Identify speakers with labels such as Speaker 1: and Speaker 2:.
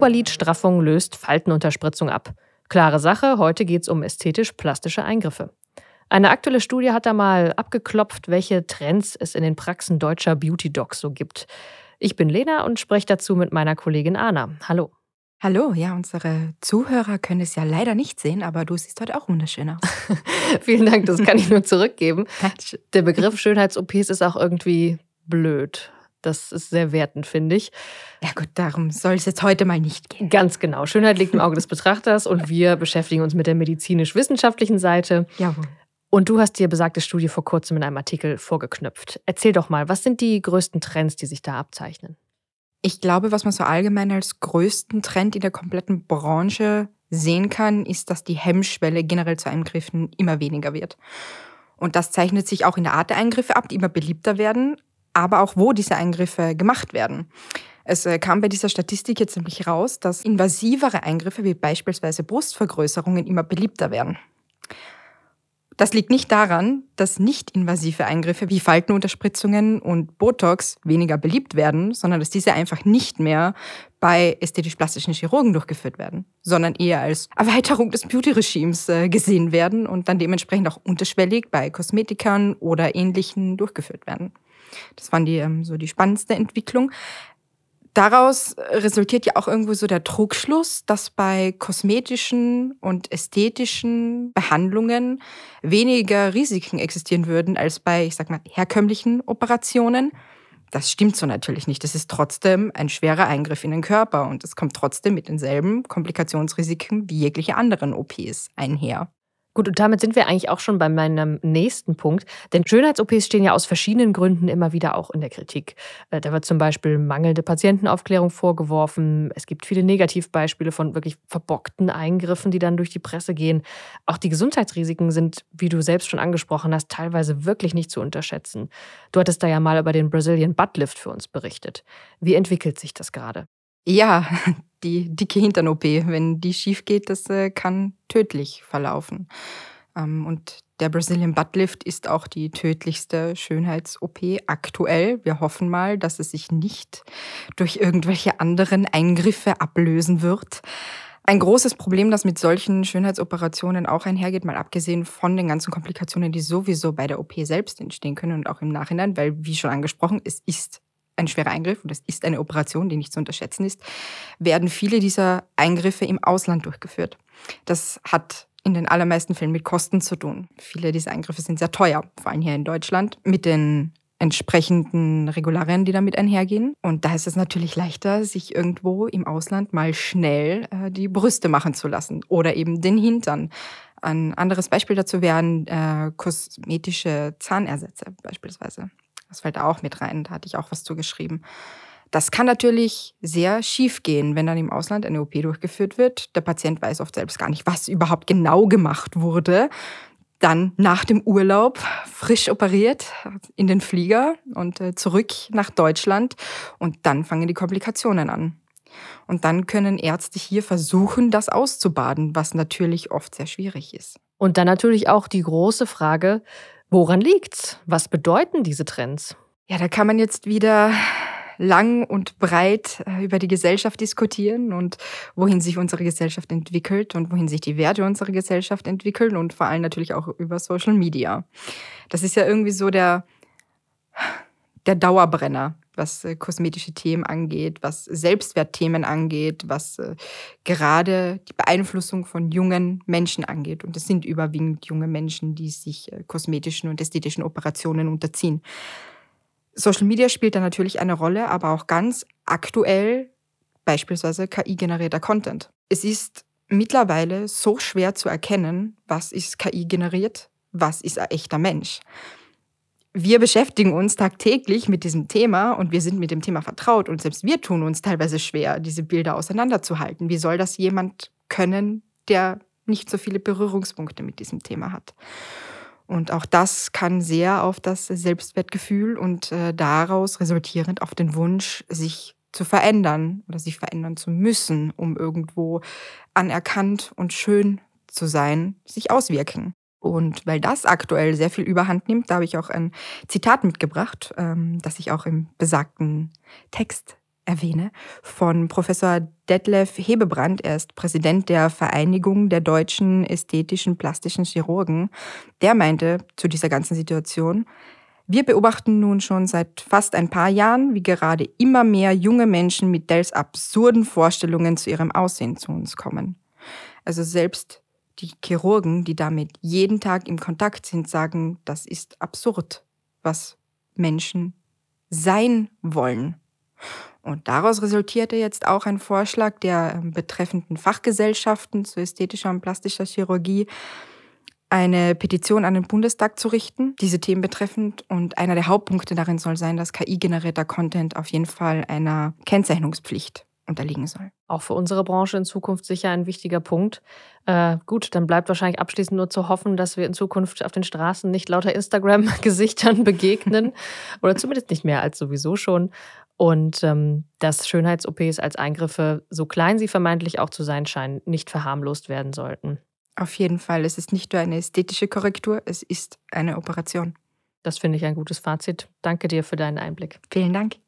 Speaker 1: Oberlidstraffung löst Faltenunterspritzung ab. Klare Sache, heute geht es um ästhetisch-plastische Eingriffe. Eine aktuelle Studie hat da mal abgeklopft, welche Trends es in den Praxen deutscher Beauty-Docs so gibt. Ich bin Lena und spreche dazu mit meiner Kollegin Anna. Hallo.
Speaker 2: Hallo, ja, unsere Zuhörer können es ja leider nicht sehen, aber du siehst heute auch wunderschön aus.
Speaker 1: Vielen Dank, das kann ich nur zurückgeben. Der Begriff Schönheits-OPs ist auch irgendwie blöd. Das ist sehr wertend, finde ich.
Speaker 2: Ja gut, darum soll es jetzt heute mal nicht gehen.
Speaker 1: Ganz genau. Schönheit liegt im Auge des Betrachters und wir beschäftigen uns mit der medizinisch-wissenschaftlichen Seite.
Speaker 2: Jawohl.
Speaker 1: Und du hast dir besagte Studie vor kurzem in einem Artikel vorgeknüpft. Erzähl doch mal, was sind die größten Trends, die sich da abzeichnen?
Speaker 2: Ich glaube, was man so allgemein als größten Trend in der kompletten Branche sehen kann, ist, dass die Hemmschwelle generell zu Eingriffen immer weniger wird. Und das zeichnet sich auch in der Art der Eingriffe ab, die immer beliebter werden, aber auch wo diese Eingriffe gemacht werden. Es äh, kam bei dieser Statistik jetzt nämlich raus, dass invasivere Eingriffe wie beispielsweise Brustvergrößerungen immer beliebter werden. Das liegt nicht daran, dass nicht-invasive Eingriffe wie Faltenunterspritzungen und Botox weniger beliebt werden, sondern dass diese einfach nicht mehr bei ästhetisch-plastischen Chirurgen durchgeführt werden, sondern eher als Erweiterung des Beauty-Regimes äh, gesehen werden und dann dementsprechend auch unterschwellig bei Kosmetikern oder Ähnlichen durchgeführt werden. Das waren die ähm, so die spannendste Entwicklung daraus resultiert ja auch irgendwo so der Trugschluss, dass bei kosmetischen und ästhetischen Behandlungen weniger Risiken existieren würden als bei, ich sag mal, herkömmlichen Operationen. Das stimmt so natürlich nicht. Das ist trotzdem ein schwerer Eingriff in den Körper und es kommt trotzdem mit denselben Komplikationsrisiken wie jegliche anderen OPs einher.
Speaker 1: Gut, und damit sind wir eigentlich auch schon bei meinem nächsten Punkt. Denn Schönheits-OPs stehen ja aus verschiedenen Gründen immer wieder auch in der Kritik. Äh, da wird zum Beispiel mangelnde Patientenaufklärung vorgeworfen. Es gibt viele Negativbeispiele von wirklich verbockten Eingriffen, die dann durch die Presse gehen. Auch die Gesundheitsrisiken sind, wie du selbst schon angesprochen hast, teilweise wirklich nicht zu unterschätzen. Du hattest da ja mal über den Brazilian Butt Lift für uns berichtet. Wie entwickelt sich das gerade?
Speaker 2: Ja, die dicke Hintern-OP, wenn die schief geht, das äh, kann tödlich verlaufen. Ähm, und der Brazilian Butt Lift ist auch die tödlichste Schönheits-OP aktuell. Wir hoffen mal, dass es sich nicht durch irgendwelche anderen Eingriffe ablösen wird. Ein großes Problem, das mit solchen Schönheitsoperationen auch einhergeht, mal abgesehen von den ganzen Komplikationen, die sowieso bei der OP selbst entstehen können und auch im Nachhinein, weil, wie schon angesprochen, es ist ein schwerer Eingriff und es ist eine Operation, die nicht zu unterschätzen ist, werden viele dieser Eingriffe im Ausland durchgeführt. Das hat in den allermeisten Fällen mit Kosten zu tun. Viele dieser Eingriffe sind sehr teuer, vor allem hier in Deutschland, mit den entsprechenden Regularien, die damit einhergehen. Und da ist es natürlich leichter, sich irgendwo im Ausland mal schnell äh, die Brüste machen zu lassen oder eben den Hintern. Ein anderes Beispiel dazu wären äh, kosmetische Zahnersätze beispielsweise. Das fällt auch mit rein, da hatte ich auch was zugeschrieben. Das kann natürlich sehr schief gehen, wenn dann im Ausland eine OP durchgeführt wird. Der Patient weiß oft selbst gar nicht, was überhaupt genau gemacht wurde. Dann nach dem Urlaub frisch operiert in den Flieger und äh, zurück nach Deutschland. Und dann fangen die Komplikationen an. Und dann können Ärzte hier versuchen, das auszubaden, was natürlich oft sehr schwierig ist.
Speaker 1: Und dann natürlich auch die große Frage, Woran liegt's? Was bedeuten diese Trends?
Speaker 2: Ja, da kann man jetzt wieder lang und breit äh, über die Gesellschaft diskutieren und wohin sich unsere Gesellschaft entwickelt und wohin sich die Werte unserer Gesellschaft entwickeln und vor allem natürlich auch über Social Media. Das ist ja irgendwie so der, der Dauerbrenner was äh, kosmetische Themen angeht, was Selbstwertthemen angeht, was äh, gerade die Beeinflussung von jungen Menschen angeht. Und es sind überwiegend junge Menschen, die sich äh, kosmetischen und ästhetischen Operationen unterziehen. Social Media spielt da natürlich eine Rolle, aber auch ganz aktuell beispielsweise KI-generierter Content. Es ist mittlerweile so schwer zu erkennen, was ist KI generiert, was ist ein echter Mensch wir beschäftigen uns tagtäglich mit diesem Thema und wir sind mit dem Thema vertraut und selbst wir tun uns teilweise schwer, diese Bilder auseinanderzuhalten. Wie soll das jemand können, der nicht so viele Berührungspunkte mit diesem Thema hat? Und auch das kann sehr auf das Selbstwertgefühl und äh, daraus resultierend auf den Wunsch, sich zu verändern oder sich verändern zu müssen, um irgendwo anerkannt und schön zu sein, sich auswirken. Und weil das aktuell sehr viel Überhand nimmt, da habe ich auch ein Zitat mitgebracht, ähm, das ich auch im besagten Text erwähne, von Professor Detlef Hebebrand. Er ist Präsident der Vereinigung der deutschen ästhetischen plastischen Chirurgen. Der meinte zu dieser ganzen Situation, wir beobachten nun schon seit fast ein paar Jahren, wie gerade immer mehr junge Menschen mit Dells absurden Vorstellungen zu ihrem Aussehen zu uns kommen. Also selbst die Chirurgen, die damit jeden Tag im Kontakt sind, sagen, das ist absurd, was Menschen sein wollen. Und daraus resultierte jetzt auch ein Vorschlag der betreffenden Fachgesellschaften zu ästhetischer und plastischer Chirurgie, eine Petition an den Bundestag zu richten, diese Themen betreffend. Und einer der Hauptpunkte darin soll sein, dass KI-generierter Content auf jeden Fall einer Kennzeichnungspflicht unterliegen soll.
Speaker 1: Auch für unsere Branche in Zukunft sicher ein wichtiger Punkt. Äh, gut, dann bleibt wahrscheinlich abschließend nur zu hoffen, dass wir in Zukunft auf den Straßen nicht lauter Instagram-Gesichtern begegnen oder zumindest nicht mehr als sowieso schon. Und ähm, dass Schönheits-OPs als Eingriffe, so klein sie vermeintlich auch zu sein scheinen, nicht verharmlost werden sollten.
Speaker 2: Auf jeden Fall. Es ist nicht nur eine ästhetische Korrektur, es ist eine Operation.
Speaker 1: Das finde ich ein gutes Fazit. Danke dir für deinen Einblick.
Speaker 2: Vielen Dank.